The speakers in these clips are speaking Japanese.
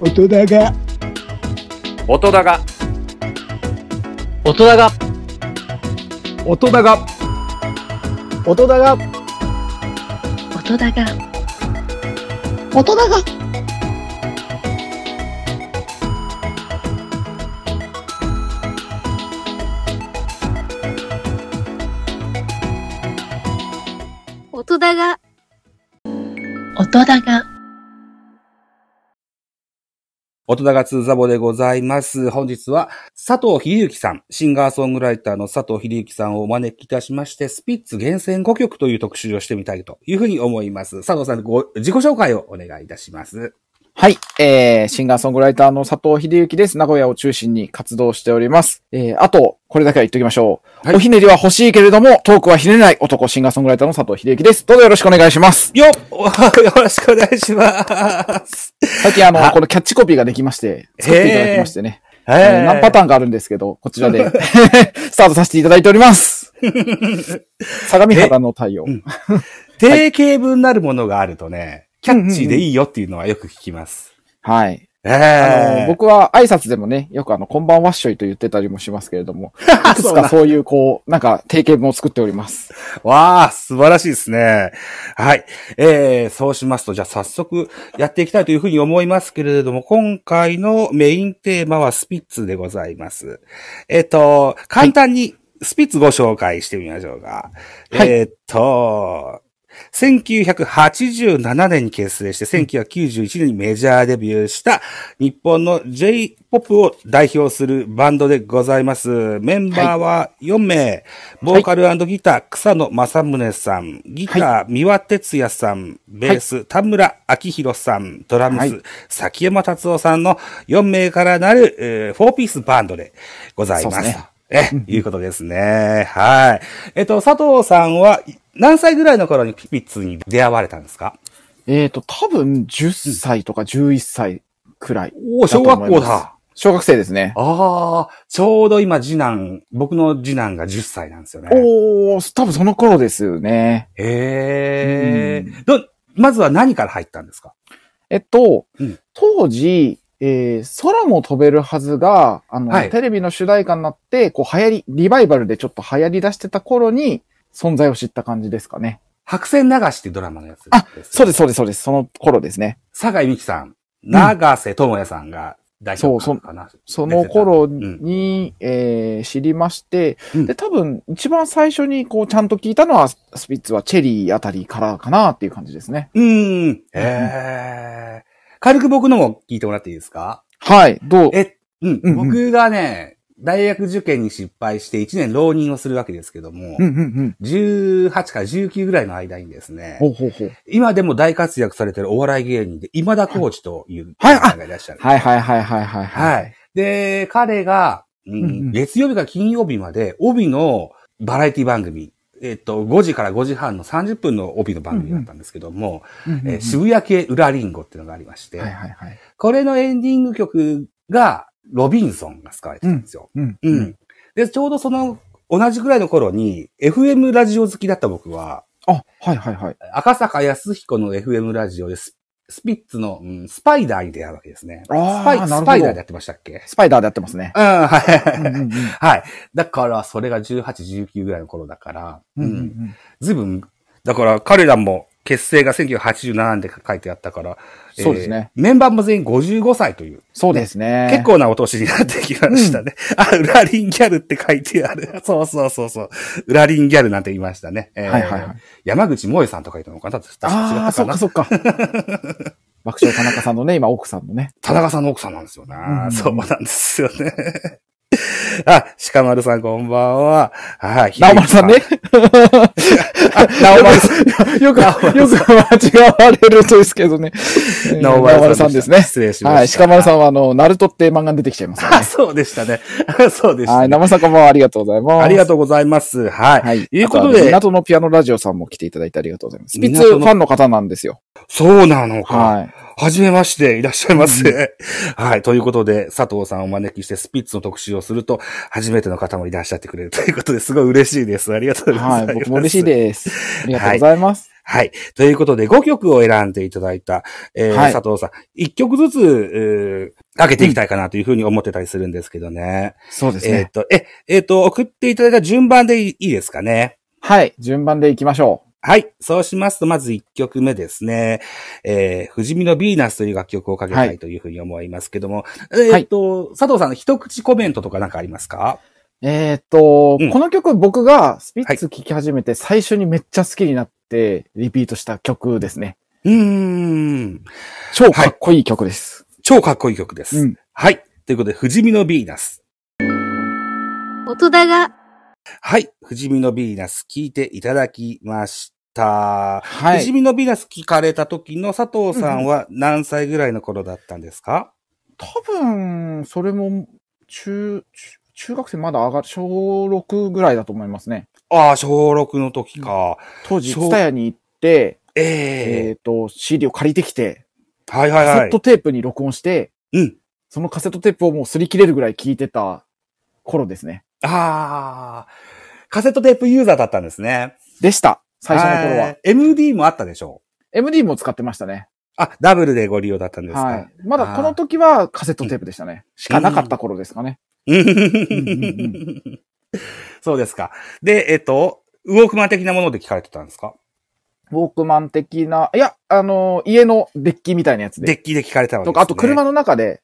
音だが、音だが、音だが、音だが、音だが、音だが、音だが、音だが、音だが、大人が通ザボでございます。本日は佐藤秀幸さん、シンガーソングライターの佐藤秀幸さんをお招きいたしまして、スピッツ厳選5曲という特集をしてみたいというふうに思います。佐藤さん、ご自己紹介をお願いいたします。はい、えー、シンガーソングライターの佐藤秀幸です。名古屋を中心に活動しております。えー、あと、これだけは言っておきましょう。はいおひねりは欲しいけれども、トークはひねれない男、シンガーソングライターの佐藤秀幸です。どうぞよろしくお願いします。よっ よろしくお願いします。最近あの、あこのキャッチコピーができまして、作っていただきましてね。ええー何パターンかあるんですけど、こちらで スタートさせていただいております。相模原の太陽。うん定型文なるものがあるとね、キャッチーでいいよっていうのはよく聞きます。はい。ええ僕は挨拶でもね、よくあの、こんばんはっしょいと言ってたりもしますけれども、いくつかそういうこう、なんか定型文を作っております。わあ、素晴らしいですね。はい。えー、そうしますと、じゃあ早速やっていきたいというふうに思いますけれども、今回のメインテーマはスピッツでございます。えっ、と、簡単にスピッツご紹介してみましょうか。はいえっ、と、1987年に結成して、1991年にメジャーデビューした日本の J-POP を代表するバンドでございます。メンバーは4名、ボーカルギター、草野正宗さん、ギター、三輪哲也さん、ベース、田村明宏さん、ドラムス、はい。崎山達夫さんの4名からなる、えー、4ピースバンドでございます。すね。え、いうことですね。はい。えっと、佐藤さんは、何歳ぐらいの頃にピピッツに出会われたんですか？えっ、と、多分10歳とか11歳くらい。おお、小学校だ。小学生ですね。ああ、ちょうど今次男、僕の次男が10歳なんですよね。おー、多分その頃ですよね。へえ。ど、まずは何から入ったんですか？えっと、うん当時、えー空も飛べるはずが、あの、はいテレビの主題歌になって、こう流行り、リバイバルでちょっと流行り出してた頃に、存在を知った感じですかね。白線流しってドラマのやつあ、そうでです、そうです、そうです。その頃ですね。坂井美紀さん、長瀬智也さんが代表そうかな。その頃うんに、えー知りまして、うんで、多分、一番最初にこう、ちゃんと聞いたのは、スピッツはチェリーあたりからかなっていう感じですね。うーん。ええ。軽く僕のも聞いてもらっていいですか？はい、どう？え、うん、うんうん僕がね、大学受験に失敗して1年浪人をするわけですけども、うん、うん、うん。18から19ぐらいの間にですね、ほうほうほう。今でも大活躍されてるお笑い芸人で、今田耕司というはい方がいらっしゃる。はい、はい、はい、はい、はい。はい。で、彼が、うん月曜日から金曜日まで、帯のバラエティ番組、えっと、5時から5時半の30分の帯の番組だったんですけども、うんうんうんえー渋谷系裏リンゴっていうのがありまして、はい、はい、はい。これのエンディング曲が、ロビンソンが使われてたんですよ。うん、う。ん。で、ちょうどその、同じぐらいの頃に、FM ラジオ好きだった僕は、あ、はい、はい、はい。赤坂康彦の FM ラジオでス、スピッツの、うんスパイダーに出会うわけですね。あースパイなるほどスパイダーでやってましたっけ？スパイダーでやってますね。うん、はい。うんうんうんはい。だから、それが18、19ぐらいの頃だから、うんずいぶん、だから彼らも結成が1987年で書いてあったから、そうですねえーメンバーも全員55歳という、そうですね。結構なお年になってきましたね。あ、裏リンギャルって書いてある。そうそうそうそう。裏リンギャルなんて言いましたね。えーはいはいはい。山口萌さんとか言ったのかな？確か違ああ、そっかそっか。爆笑田中さんのね、今奥さんのね。田中さんの奥さんなんですよね。うんそうなんですよね。あ、鹿丸さんこんばんは。はい。直丸さんね。あ、直丸さん。よく、よく間違われるとですけどね。えー直丸さんですね。失礼しましたはい。鹿丸さんは、あの、ナルトって漫画に出てきちゃいますからあ、ね。そうでしたね。そうでした、はい。ね。生さんこんばんはありがとうございます。ありがとうございます。はい。はい。いうことあと港のピアノラジオさんも来ていただいてありがとうございます。スピッツファンの方なんですよ。そうなのか。はい。はじめまして、いらっしゃいませ。はい。ということで、佐藤さんをお招きしてスピッツの特集をすると、初めての方もいらっしゃってくれるということで、すごい嬉しいです。ありがとうございます。はい。僕も嬉しいです。ありがとうございます。はい。ということで、5曲を選んでいただいた、えーはい佐藤さん、1曲ずつ、えーかけていきたいかなというふうに思ってたりするんですけどね。そうですね。えっと、え、えっ、と、送っていただいた順番でいいいいですかね？はい。順番でいきましょはい。そうしますと、まず1曲目ですね。えー、不死身のヴィーナスという楽曲をかけたはいいというふうに思いますけども、えっ、と、佐藤さんの一口コメントとかなんかありますか？う。えーっと、うんこの曲僕がスピッツ聴き始めて最初にめっちゃ好きになってリピートした曲ですね。うーん。超かっこいい曲です。超かっこいい曲です。うんはい。ということで、不死身のヴィーナス。音だが、はい。不死身のヴィーナス聞いていただきました。はい。不死身のヴィーナス聞かれた時の佐藤さんは何歳ぐらいの頃だったんですか、多分、それも、中、中中学生まだ上がる、小6ぐらいだと思いますね。ああ、小6の時か。当時、小ツタヤに行って、えええっ、と、CD を借りてきて、はいはいはいカセット。テープに録音して、うん。そのカセットテープをもう擦り切れるぐらい聞いてた頃ですね。ああ、カセットテープユーザーだったんですね。でした。最初の頃は。い。MD もあったでしょ MD も使ってましたね。あ、ダブルでご利用だったんですか、はい。まだこの時はカセットテープでしたね。しかなかった頃ですかね。うんそうですか。で、えっと、ウォークマン的なもので聞かれてたんですか？ウォークマン的な、いや、あの、家のデッキみたいなやつで。デッキで聞かれたわけです、ね。とか、あと車の中で。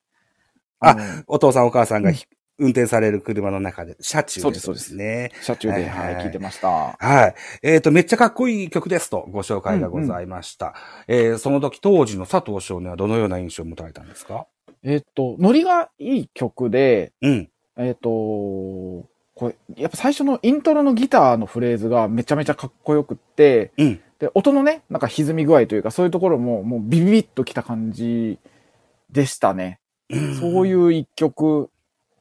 あのお父さんお母さんがうんひ、運転される車の中で、車中で、そうですそうですね。車中で、はいはい、はい聞いてました。はい。えっ、と、めっちゃかっこいい曲ですとご紹介がございました。えーその時当時の佐藤少年はどのような印象を持たれたんですか？えっと、ノリがいい曲で、うん。えっと、これ、やっぱ最初のイントロのギターのフレーズがめちゃめちゃかっこよくって、うん。で、音のね、なんか歪み具合というか、そういうところも、もうビビビッときた感じでしたね。そういう一曲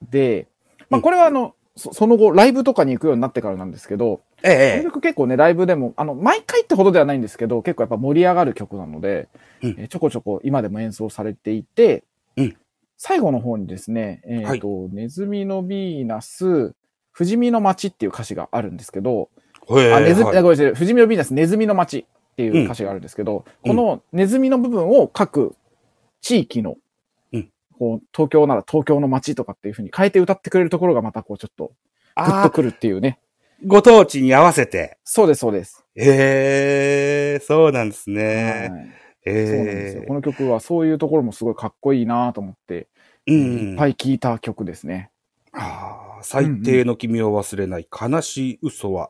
で、まあうん。これはあの、そその後、ライブとかに行くようになってからなんですけど、ええ、曲結構ね、ライブでも、あの、毎回ってほどではないんですけど、結構やっぱ盛り上がる曲なので、うん。えーちょこちょこ今でも演奏されていて、うん。最後の方にですね、えっ、と、ネズミのビーナス、不死身の街っていう歌詞があるんですけど、あ、ネズミ、はい。あごめんなさい、不死身のビーナス、ネズミの街っていう歌詞があるんですけど、うん。このネズミの部分を各地域の、うんこう東京なら東京の街とかっていう風に変えて歌ってくれるところがまたこうちょっとグッとくるっていうね。ご当地に合わせて。そうです、そうです。へえ、そうなんですね。はいそうなんですよへ。この曲はそういうところもすごいかっこいいなと思って、え。ういっん。ぱい聴いた曲ですね。ああ、最低の君を忘れない、悲しい嘘は、う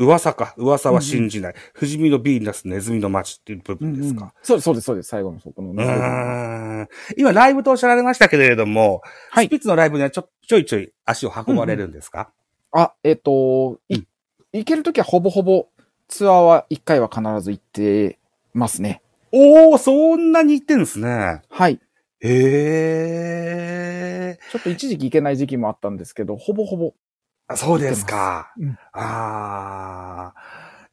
噂か、噂は信じない、不死身のヴィーナス、ネズミの街っていう部分ですか？そうです、そうです、そうです。最後のそこのうね。ーん今、ライブとおっしゃられましたけれども、はいスピッツのライブにはちょちょいちょい足を運ばれるんですか、あ、えっ、と、い、うん行けるときはほぼほぼツアーは1回は必ず行ってますね。おー、そんなに行ってんですね。はい。へえ。ちょっと一時期行けない時期もあったんですけど、ほぼほぼ。あそうですか。うんああ。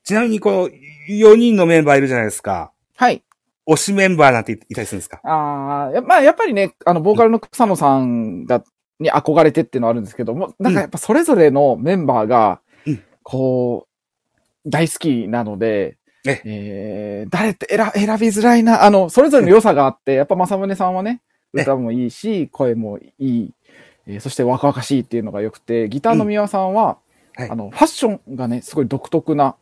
ちなみに、この4人のメンバーいるじゃないですか。はい。推しメンバーなんていたりするんですか？ああ、やまあやっぱりね、あの、ボーカルの草野さんが、に憧れてっていうのはあるんですけども、なんかやっぱそれぞれのメンバーがうん、こう、大好きなので、ええー、誰って選選びづらいな、あの、それぞれの良さがあって、やっぱ正宗さんはね、え歌もいいし、声もいい、えーそして若々しいっていうのが良くて、ギターの三輪さんは、はいあの、ファッションがね、すごい独特な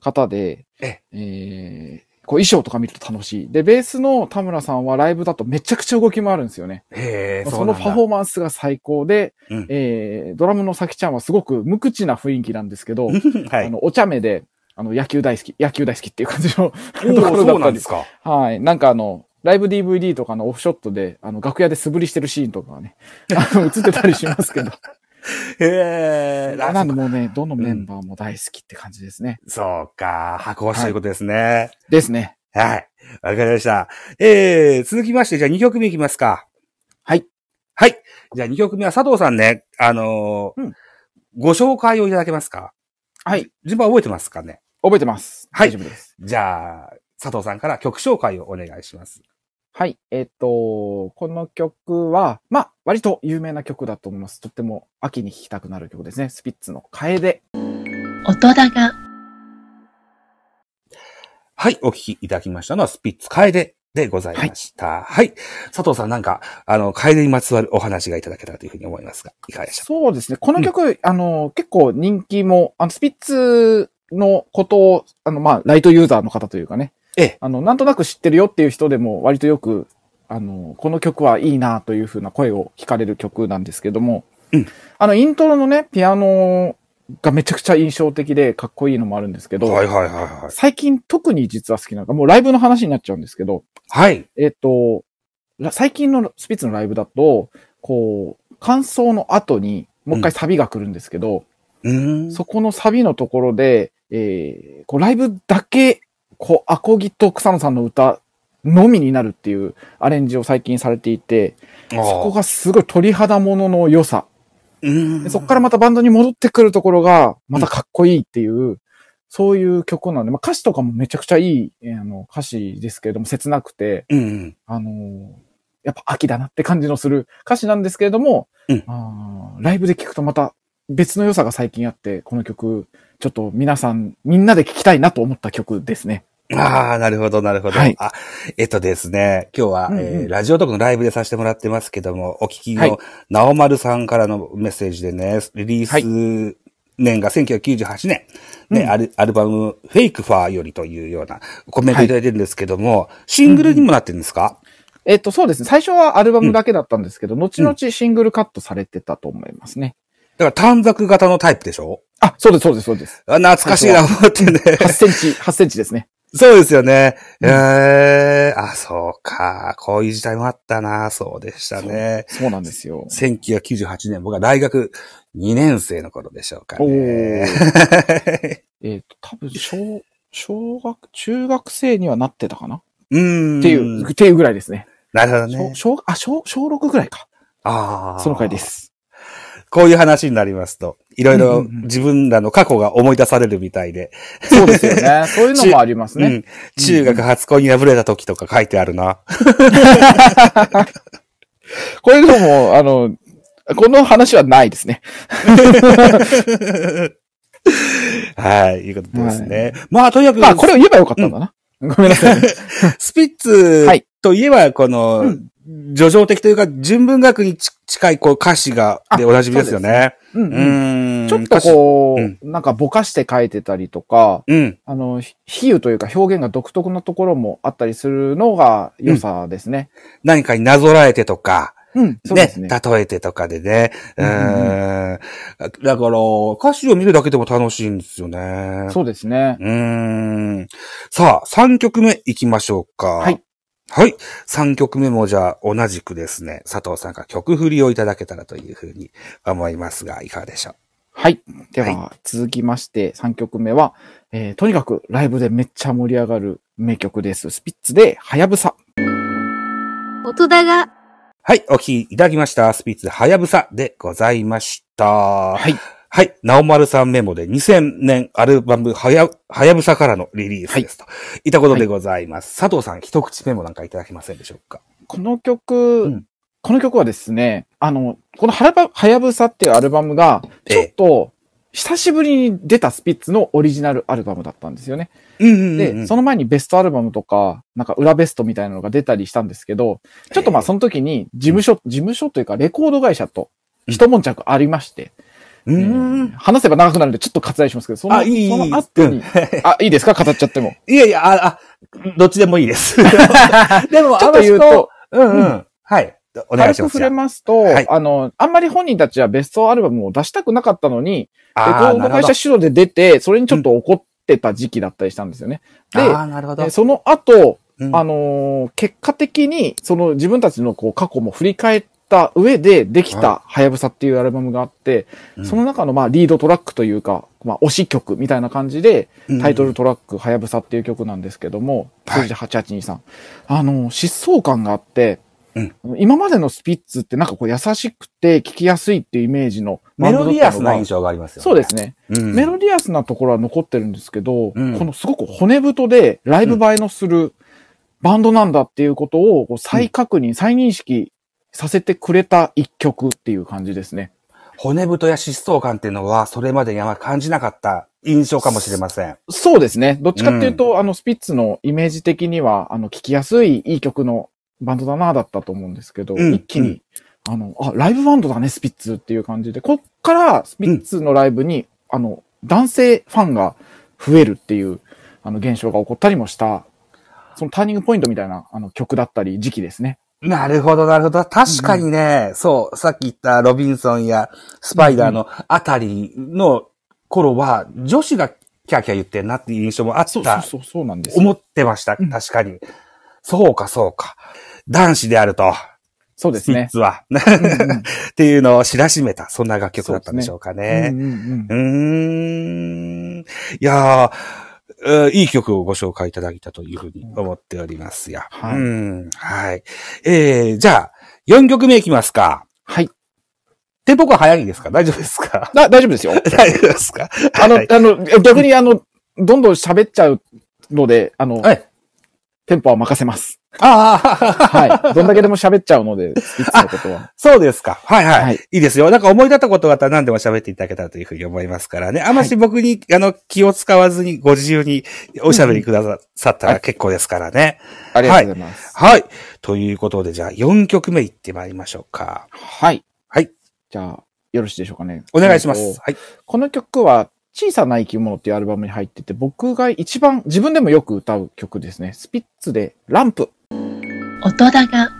方で、ええーこう衣装とか見ると楽しい。で、ベースの田村さんはライブだとめちゃくちゃ動き回るんですよね。へえ、そのパフォーーマンスが最高で、うんえードラムのさきちゃんはすごく無口な雰囲気なんですけど。はい。あの、お茶目で、あの、野球大好き、野球大好きっていう感じのお とこーろだったんですか。はい。なんかあの、ライブ DVD とかのオフショットで、あの、楽屋で素振りしてるシーンとかがね、あの、映ってたりしますけど。へえ。あなんでもうね、どのメンバーも大好きって感じですね。そうか。箱推しということですね。ですね。はい。わ、かりました。えー、続きまして、じゃあ2曲目いきますか。はい。はい。じゃあ2曲目は佐藤さんね、あのーうんご紹介をいただけますかはい。順番覚えてますかね覚えてます。はい大丈夫です。じゃあ、佐藤さんから曲紹介をお願いします。はい。えっ、と、この曲は、まあ、割と有名な曲だと思います。とっても秋に聴きたくなる曲ですね。スピッツの楓。音だが、はい、お聞きいただきましたのはスピッツ楓でございました。はい。佐藤さんなんか、あの、楓にまつわるお話がいただけたらというふうに思いますが、いかがでしょそうですね。この曲、あの、結構人気も、あの、スピッツのことを、あの、まあ、ライトユーザーの方というかね、うええ。あの、なんとなく知ってるよっていう人でも割とよく、あの、この曲はいいなというふうな声を聞かれる曲なんですけども、うんあの、イントロのね、ピアノがめちゃくちゃ印象的でかっこいいのもあるんですけど、はいはいはいはい。最近特に実は好きなのが、もうライブの話になっちゃうんですけど、はい。えっ、と、ら最近のスピッツのライブだと、こう、感想の後にもう一回サビが来るんですけど、うーん。そこのサビのところで、えー、こうライブだけ、こう、アコギと草野さんの歌のみになるっていうアレンジを最近されていて、そそこがすごい鳥肌ものの良さ。そこからまたバンドに戻ってくるところが、またかっこいいっていう、そういう曲なんで、まあ歌詞とかもめちゃくちゃいい、えーあの、歌詞ですけれども、切なくて、うんうん。あのーやっぱ秋だなって感じのする歌詞なんですけれども、うんあーライブで聴くとまた別の良さが最近あって、この曲、ちょっと皆さん、みんなで聴きたいなと思った曲ですね。ああ、なるほど、なるほど。はいあ、えっとですね、今日は、うんうんえーラジオトークのライブでさせてもらってますけども、お聞きはいの、なおまるさんからのメッセージでね、リリース年が1998年、ね、うんアルアルバム、フェイクファーよりというようなコメントいただいてるんですけども、シングルにもなってるんですか、えっと、そうですね。最初はアルバムだけだったんですけど、後々シングルカットされてたと思いますね。だから短冊型のタイプでしょ？あ、そうです、そうです、そうです。あ懐かしいな、思ってね。8センチ、8センチですね。そうですよね。ええあ、そうか。こういう時代もあったな。そうでしたね。そうなんですよ。1998年、僕は大学2年生の頃でしょうかおね。えっと、多分、小、小学、中学生にはなってたかな？うーん。っていう、っていうぐらいですね。なるほどね小、。小、あ、小、小6ぐらいか。ああ。その回で。す。こういう話になりますと、いろいろうんうんうん自分らの過去が思い出されるみたいで。そうですよね。そういうのもありますね。うん。中学初恋に破れた時とか書いてあるな。これでも、あの、この話はないですね。はい、いうことですね。まあ、とにかく、まあ、これを言えばよかったんだな。ごめんなさいね。スピッツはいといえば、この、うん叙情的というか、純文学にち近いこう歌詞が、でおなじみですよね。うんううんん。ちょっとこう、うんなんかぼかして書いてたりとか、うん。あの、ひ比喩というか表現が独特なところもあったりするのが良さですね。何かになぞらえてとか、うん、そうですね。例えてとかでね。ううん。だから、歌詞を見るだけでも楽しいんですよね。そうですね。うーん。さあ、3曲目行きましょうか。はい。はい。3曲目もじゃあ同じくですね、佐藤さんから曲振りをいただけたらというふうに思いますが、いかがでしょう？はい。では、は続きまして3曲目は、えーとにかくライブでめっちゃ盛り上がる名曲です。スピッツで、はやぶさ。音だが、はい。お聴きいただきました。スピッツはやぶさでございました。はい。はい。なおまるさんメモで2000年アルバムはや、はやぶさからのリリースですと。い、ったことでございます。佐藤さん、一口メモなんかいただけませんでしょうか？この曲、うんこの曲はですね、あの、このはやぶさっていうアルバムが、ちょっと、久しぶりに出たスピッツのオリジナルアルバムだったんですよね。で、その前にベストアルバムとか、なんか裏ベストみたいなのが出たりしたんですけど、ちょっとまあその時に事務所、事務所というかレコード会社と一悶着ありまして、うー話せば長くなるんでちょっと割愛しますけど、そのあいいその後に、あ、いいですか？語っちゃっても。いやいや、あ、あ、どっちでもいいです。でも、ちょっと言うと、うんうん。うんはい。お願いします。軽く触れますと、はいあの、あんまり本人たちはベストアルバムを出したくなかったのに、レコあード会社主導で出て、それにちょっと怒ってた時期だったりしたんですよね。で、あーなるほど。でその後、うんあのー結果的に、その自分たちのこう過去も振り返った上でできた、はやぶさっていうアルバムがあって、うんその中のまあリードトラックというか、まあ推し曲みたいな感じで、タイトルトラック、はやぶさっていう曲なんですけども、はい数字8823。あのー疾走感があって、うん今までのスピッツってなんかこう優しくて聴きやすいっていうイメージのメロディアスな印象。象がありますよね。そうですね。うん。メロディアスなところは残ってるんですけど、うんこのすごく骨太でライブ映えのするバンドなんだっていうことを再確認、再認識させてくれた一曲っていう感じですね。骨太や疾走感っていうのは、それまでにあまり感じなかった印象かもしれません。そうですね。どっちかっていうと、あの、スピッツのイメージ的には、あの、聴きやすいいい曲のバンドだな、だったと思うんですけど、うん一気に、あの、あ、ライブバンドだね、スピッツっていう感じで、こっからスピッツのライブに、あの、男性ファンが増えるっていう、あの、現象が起こったりもした、そのターニングポイントみたいな、あの、曲だったり、時期ですね。なるほど、なるほど。確かにね、そう、さっき言ったロビンソンやスパイダーのあたりの頃は、女子がキャーキャー言ってんなっていう印象もあった。そうそうそう、なんですよ。思ってました。うん確かに。そうか、そうか。男子であると、そうですね。スピッツは。うんうん っていうのを知らしめた、そんな楽曲だったんでしょうかうんね。うんうんうーん。いやー、えーいい曲をご紹介いただいたというふうに思っておりますよ。はいうん。はい。えー、じゃあ、4曲目いきますか。はい。テンポが早いんですか？大丈夫ですか？だ、大丈夫ですよ。大丈夫ですか？あの、はいあの、逆にあの、どんどん喋っちゃうので、あの、はい。テンポは任せます。ああ、はい。どんだけでも喋っちゃうので、スピッツのことは。そうですか。はいはい。はいい、いですよ。なんか思い立ったことがあったら何でも喋っていただけたらというふうに思いますからね。あまし僕に、あの、気を使わずにご自由におしゃべりくださったら結構ですからね。ありがとうございます。はい。ということで、じゃあ4曲目いってまいりましょうか。はい。はい。じゃあ、よろしいでしょうかね。お願いしまえっと。すはい。この曲は、小さな生き物っていうアルバムに入ってて、僕が一番自分でもよく歌う曲ですね。スピッツで、ランプ。音高。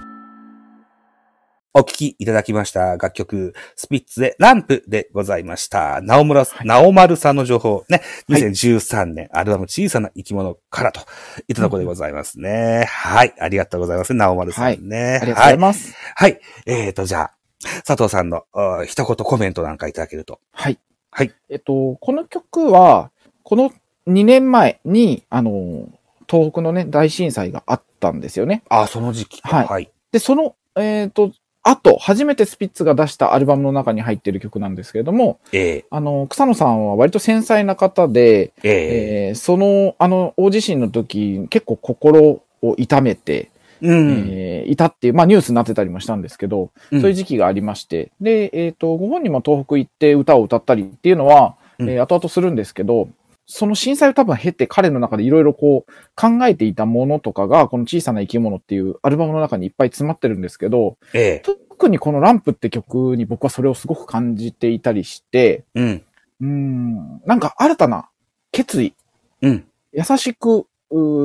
お聴きいただきました楽曲、スピッツでランプでございました。なおむら、なおまるさんの情報ね、はい2013年、アルバム小さな生き物からといったところでございますね。はい。ありがとうございます。なおまるさんね。ありがとうございます。はい。えーと、じゃあ、佐藤さんのあ一言コメントなんかいただけると。はい。はい。えっと、この曲は、この2年前に、あの、東北のね、大震災があったんですよね。あ、その時期。はいはい。で、その、えっ、と、あと、初めてスピッツが出したアルバムの中に入っている曲なんですけれども、えあの、草野さんは割と繊細な方で、ー、ええーその、あの、大地震の時、結構心を痛めて、ー、うん。えーいたっていう、まあニュースになってたりもしたんですけど、うんそういう時期がありまして、で、えっ、と、ご本人も東北行って歌を歌ったりっていうのは、うんえー後々するんですけど、その震災を多分経て彼の中でいろいろこう考えていたものとかが、この小さな生き物っていうアルバムの中にいっぱい詰まってるんですけど、え特にこのランプって曲に僕はそれをすごく感じていたりして、ー、うん。うーん、なんか新たな決意、うん。優しく、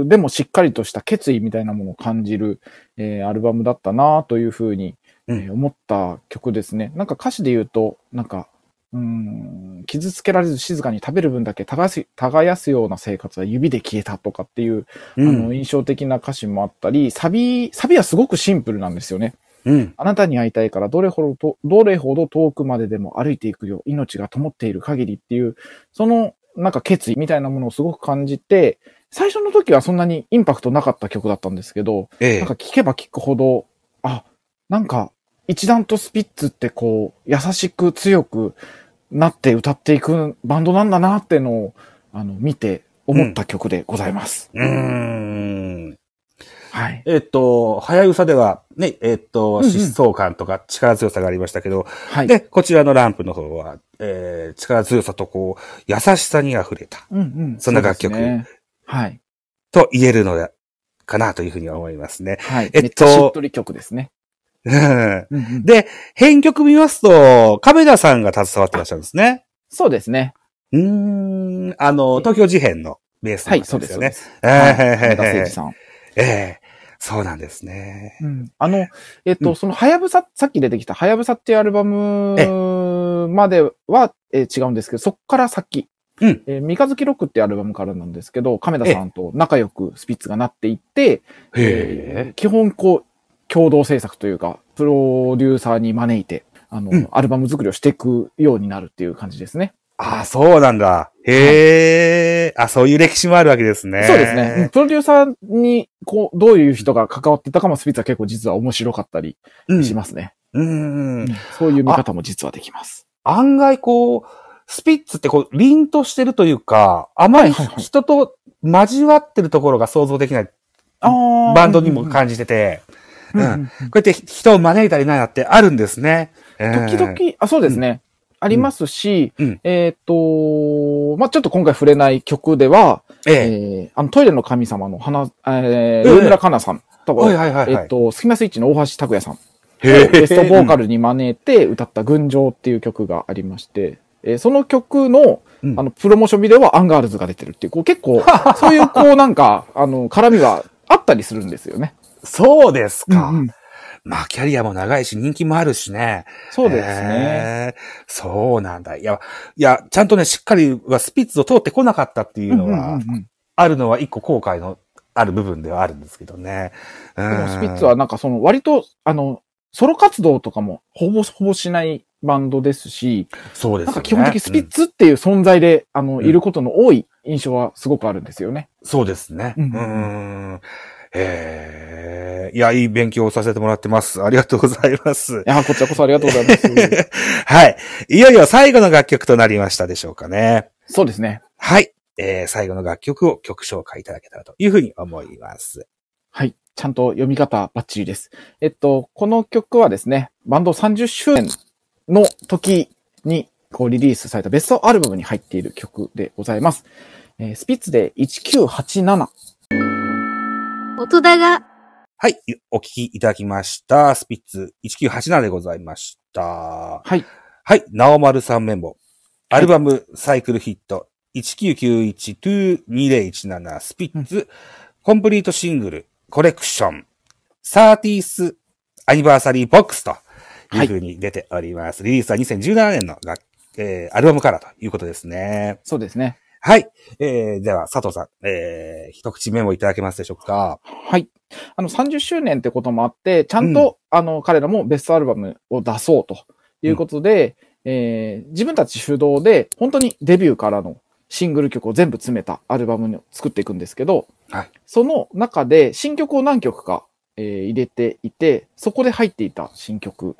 でもしっかりとした決意みたいなものを感じる、えーアルバムだったなというふうに、うんえー思った曲ですね。なんか歌詞で言うと、なんか、うーん、傷つけられず静かに食べる分だけ耕す耕すような生活は指で消えたとかっていう、うん。あの、印象的な歌詞もあったり、サビ、サビはすごくシンプルなんですよね。うん。あなたに会いたいからどれほどと、どれほど遠くまででも歩いていくよ。命が灯っている限りっていう、そのなんか決意みたいなものをすごく感じて、最初の時はそんなにインパクトなかった曲だったんですけど、えなんか聴けば聴くほど、あ、なんか一段とスピッツってこう、優しく強くなって歌っていくバンドなんだなってのを、あの、見て思った曲でございます。うーん。はい。えっと、早草では、ね、えっと、うんうん疾走感とか力強さがありましたけど、はい。で、こちらのランプの方は、えー、力強さとこう、優しさに溢れた、うんうん。そんな楽曲ねはい。と言えるのかなというふうに思いますね。はい。えっとしっとり曲ですね。で、編曲見ますと、亀田さんが携わってらっしゃるんですね。そうですね。うーん、あの、東京事変のベースはい、の方そうです。よね。そうです。えはいー亀田誠二さん。ええそうなんですね。うんあの、えっと、うんその、はやぶさ、さっき出てきた、はやぶさっていうアルバムまでは、えー違うんですけど、そっから先、うんえー三日月ロックっていうアルバムからなんですけど、亀田さんと仲良くスピッツがなっていって、えー基本、こう、共同制作というか、プロデューサーに招いて、あの、うんアルバム作りをしていくようになるっていう感じですね。ああ、そうなんだ。へえ、あ、そういう歴史もあるわけですね。そうですね。プロデューサーに、こう、どういう人が関わってたかもスピッツは結構実は面白かったりうん。しますね。うんうん。そういう見方も実はできます。案外こう、スピッツってこう、凛としてるというか、あまりはいはいはい人と交わってるところが想像できないババンドにも感じてて、うんうんこうやって人を招いたりなんやってあるんですね。えー時々、あ、そうですね。ありますし、うん。うんえっ、と、まあ、ちょっと今回触れない曲では、ええ。えーあの、トイレの神様の花、えええ。ー、上村かなさんとか、えっ、と、スキマスイッチの大橋拓也さん。へゲストボーカルに招いて歌った群青っていう曲がありまして、えーその曲の、うん。あの、プロモーションビデオはアンガールズが出てるっていう、こう結構、そういうこうなんか、あの、絡みはあったりするんですよね。そうですか。うんうんまあ、キャリアも長いし、人気もあるしね。そうですね。へーそうなんだ。いや、いや、ちゃんとね、しっかりはスピッツを通ってこなかったっていうのうんうんは、うんうんあるのは一個後悔のある部分ではあるんですけどね。ででもスピッツはなんかその割と、あの、ソロ活動とかもほぼほぼしないバンドですし、そうですよね。なんか基本的にスピッうんツっていう存在で、あの、んいることの多い印象はすごくあるんですよね。そうですね。ううんんん。ええいや、いい勉強をさせてもらってます。ありがとうございますい。や、こちらこそありがとうございます。はい。いよいよ最後の楽曲となりましたでしょうかね。そうですね。はい。えー、最後の楽曲を曲紹介いただけたらというふうに思います。はい。ちゃんと読み方バッチリです。えっと、この曲はですね、バンド30周年の時にこうリリースされたベストアルバムに入っている曲でございます。えースピッツで1987。音だが、はい。お聞きいただきました。スピッツ1987でございました。はい。はい。なおまるさんメモ。アルバムサイクルヒット1991-2017スピッツ、コンプリートシングルコレクションサーティースアニバーサリーボックスという風に出ております。リリースは2017年の楽、えーアルバムからということですね。そうですね。はい。えー、では、佐藤さん、えー、一口メモいただけますでしょうか？はい。あの、30周年ってこともあって、ちゃんと、あの、彼らもベストアルバムを出そうということで、えー自分たち主導で、本当にデビューからのシングル曲を全部詰めたアルバムを作っていくんですけど、はい。その中で新曲を何曲か、えー入れていて、そこで入っていた新曲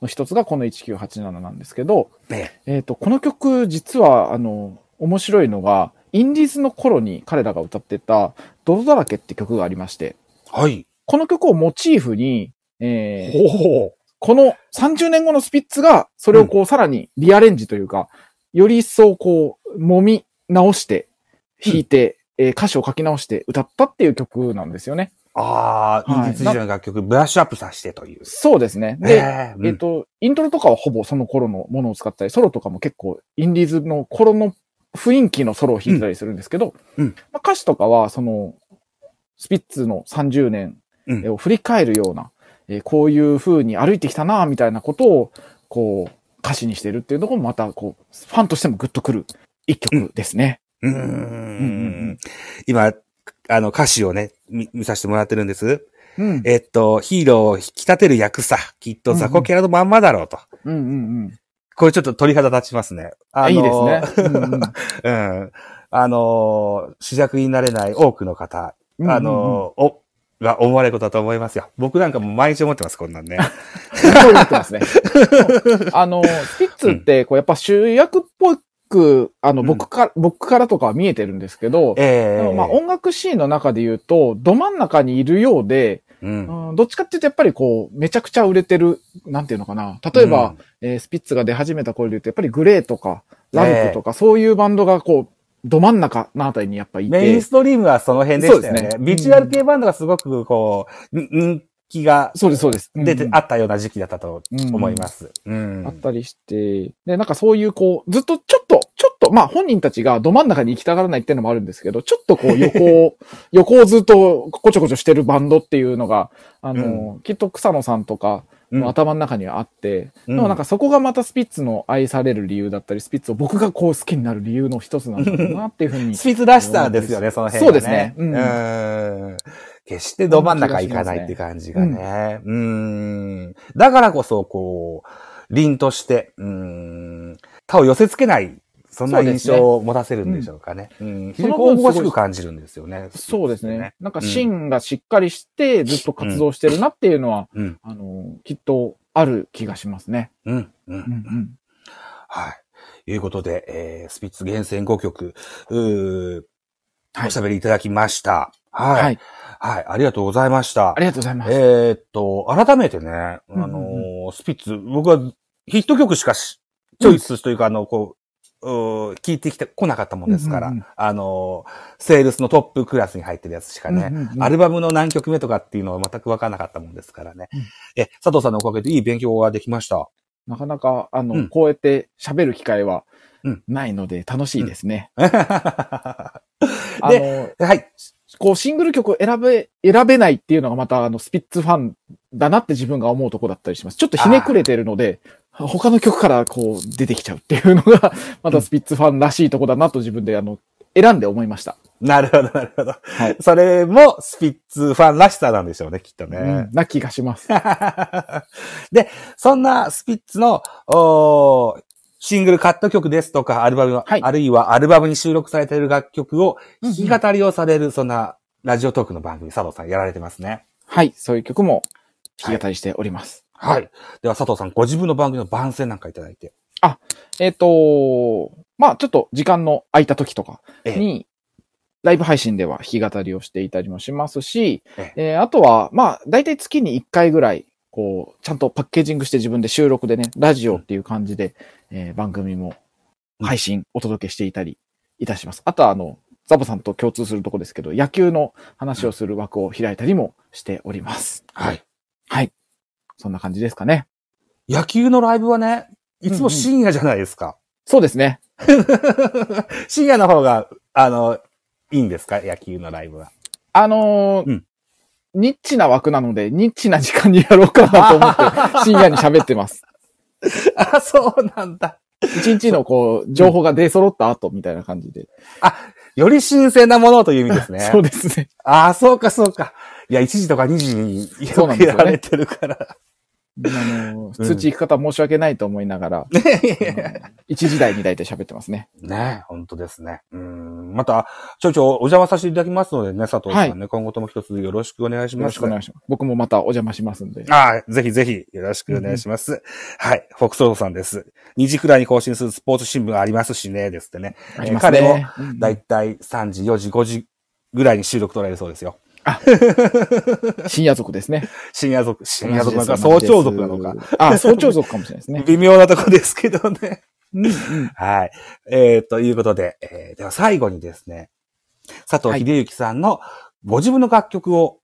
の一つがこの1987なんですけど、ねえ。っ、と、この曲実は、あの、面白いのが、インディーズの頃に彼らが歌ってた、泥だらけって曲がありまして、はい。この曲をモチーフに、えーほこの30年後のスピッツが、それをこう、さらにリアレンジというか、より一層こう、揉み直して、弾いて、えー歌詞を書き直して歌ったっていう曲なんですよね。ああ、はいインディーズ時代の楽曲、ブラッシュアップさせてという。そうですね。で、えーえっ、と、イントロとかはほぼその頃のものを使ったり、ソロとかも結構、インディーズの頃の雰囲気のソロを弾いてたりするんですけど、うんうんまあ、歌詞とかは、その、スピッツの30年うんを振り返るような、えーこういう風に歩いてきたな、みたいなことを、こう、歌詞にしてるっていうのもまた、こう、ファンとしてもグッとくる一曲ですね。うーうんうんうんん。今、あの、歌詞をね、見見させてもらってるんです。うん。えっと、ヒーローを引き立てる役さ。きっと雑魚キャラのまんまだろうと。うんうんうん。これちょっと鳥肌立ちますね。あいいのですね。うんうんうん。あの、主役になれない多くの方、うんうんうんあの、お、が思われることだと思いますよ。僕なんかもう毎日思ってます、こんなんね。そう言ってますね。あの、スピッツって、こう、やっぱ主役っぽく、あの、うん僕から、僕からとかは見えてるんですけど、ええまあ、音楽シーンの中で言うと、ど真ん中にいるようで、うん。うんどっちかっていうと、やっぱりこう、めちゃくちゃ売れてる、なんていうのかな。例えば、えースピッツが出始めた頃で言うと、やっぱりグレーとか、ラルクとか、そういうバンドがこう、ど真ん中のあたりにやっぱいて。メインストリームはその辺でしたよね。そうですねビジュアル系バンドがすごくこう、ん人気がそうです、そうです。出て、うんあったような時期だったと思います。うん。あったりして、で、なんかそういうこう、ずっとちょっと、っと、まあ本人たちがど真ん中に行きたがらないっていうのもあるんですけど、ちょっとこう横を、横をずっとこちょこちょしてるバンドっていうのが、あの、きっと草野さんとかの頭の中にはあって、うんでもなんかそこがまたスピッツの愛される理由だったり、スピッツを僕がこう好きになる理由の一つなんだろうなっていうふうに。スピッツらしさですよね、その辺が、ね。そうですねうんうん。決してど真ん中行かないって感じがね。うん。だからこそ、こう、凛として、うん、他を寄せ付けない、そんな印象を持たせるんでしょうかね。うん。非常にこうその分すごい大しく感じるんですよね。そうですね。なんかうん芯がしっかりしてずっと活動してるなっていうのは、うん。あの、きっとある気がしますね。うん。うん。うんうん。はい。いうことで、えー、スピッツ厳選5曲、うおしゃべりいただきました。はい。はい。はい。ありがとうございましたあ。りがとうございます。えーっと、改めてね、あうんうんのースピッツ、僕はヒット曲しかしチョイスというか、あの、こう、うー聞いてきてこなかったもんですから、うんうんうんあの、セールスのトップクラスに入ってるやつしかね、うんうんうんアルバムの何曲目とかっていうのは全くわからなかったもんですからね。うんえ、佐藤さんのおかげでいい勉強ができました？なかなか、あの、うんこうやって喋る機会はうんないので楽しいですね。は あの、い。こうシングル曲を選べ、選べないっていうのがまたあのスピッツファンだなって自分が思うとこだったりします。ちょっとひねくれてるので、他の曲からこう出てきちゃうっていうのが、またスピッツファンらしいとこだなと自分であの、選んで思いました。なるほど、なるほど。はい。それもスピッツファンらしさなんでしょうね、きっとね。うん、な気がします。で、そんなスピッツの、おーシングルカット曲ですとか、アルバム、はいあるいはアルバムに収録されている楽曲を弾き語りをされる、そんなラジオトークの番組、佐藤さんやられてますね。はい。そういう曲も弾き語りしております。はい。では佐藤さん、ご自分の番組の番宣なんかいただいて。えっ、と、まあちょっと時間の空いた時とかええに、ライブ配信では弾き語りをしていたりもしますし、ええーあとは、まあ大体月に1回ぐらい、こう、ちゃんとパッケージングして自分で収録でね、ラジオっていう感じで、えー番組も配信、お届けしていたりいたします。あとは、あの、ザボさんと共通するとこですけど、野球の話をする枠を開いたりもしております。はい。はい。そんな感じですかね。野球のライブはね、いつも深夜じゃないですか。そうですね。深夜の方が、あの、いいんですか？野球のライブは。あのーうんニッチな枠なので、ニッチな時間にやろうかなと思って、深夜に喋ってます。あ、そうなんだ。一日のこう、情報が出揃った後みたいな感じで。より新鮮なものという意味ですね。そうですね。ああ、そうか、そうか。いや、1時とか2時にやられてるから。あのー、通知行く方申し訳ないと思いながら、一時台に大体喋ってますね。ね本当ですね。うん。また、ちょいちょいお邪魔させていただきますのでね、佐藤さんね、今後とも一つよろしくお願いします。よろしくお願いします。僕もまたお邪魔しますんで。ああ、ぜひぜひよろしくお願いします。はい。フォックソードさんです。2時くらいに更新するスポーツ新聞ありますしね、ですってね。ありますね。彼もうんだいたい3時、4時、5時ぐらいに収録取られるそうですよ。深夜族ですね。深夜族、深夜族なのか、早朝族なのか。。あ、早朝族かもしれないですね。微妙なとこですけどね。うんうん はい。えー、ということで、えーでは最後にですね、佐藤秀幸さんのご自分の楽曲を、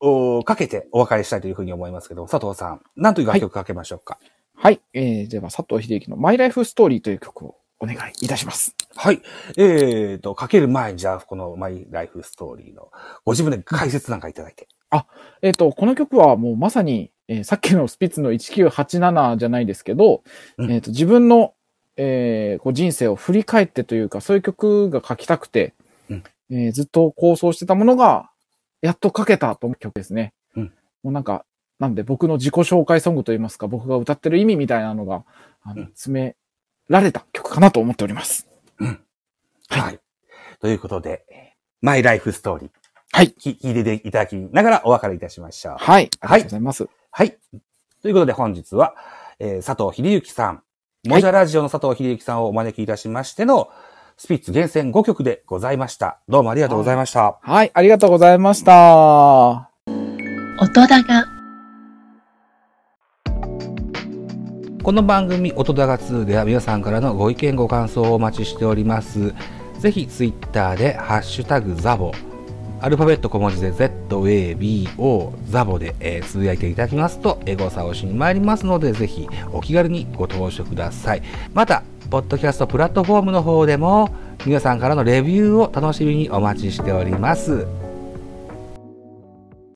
おかけてお別れしたいというふうに思いますけど、佐藤さん、何という楽曲かけましょうか？はい。えー、では佐藤秀幸のマイライフストーリーという曲をお願いいたします。はい。えーと、かける前に、じゃあ、このマイライフストーリーのご自分で解説なんかいただいて。えっ、と、この曲はもうまさに、えーさっきのスピッツの1987じゃないですけど、うんえっ、と、自分の、えーこう人生を振り返ってというか、そういう曲が書きたくて、うんえーずっと構想してたものが、やっと書けたと思う曲ですね。うんもうなんか、なんで僕の自己紹介ソングといいますか、僕が歌ってる意味みたいなのが、あのうん詰められた曲かなと思っております。うん。はいはい。ということで、マイライフストーリー。はい。き聞いていただきながらお別れいたしましょう。はい。ありがとうございます。はい。ということで本日は、えー佐藤秀幸さん、モジャラジオの佐藤秀幸さんをお招きいたしましての、スピッツ厳選5曲でございました。どうもありがとうございました。はい。ありがとうございました。音だが、この番組、音だが2では皆さんからのご意見ご感想をお待ちしております。ぜひツイッターで、ハッシュタグザボ、アルファベット小文字で ZABO、ザボで、えつぶやいていただきますと、エゴサをしに参りますので、ぜひお気軽にご投書ください。また、ポッドキャストプラットフォームの方でも、皆さんからのレビューを楽しみにお待ちしております。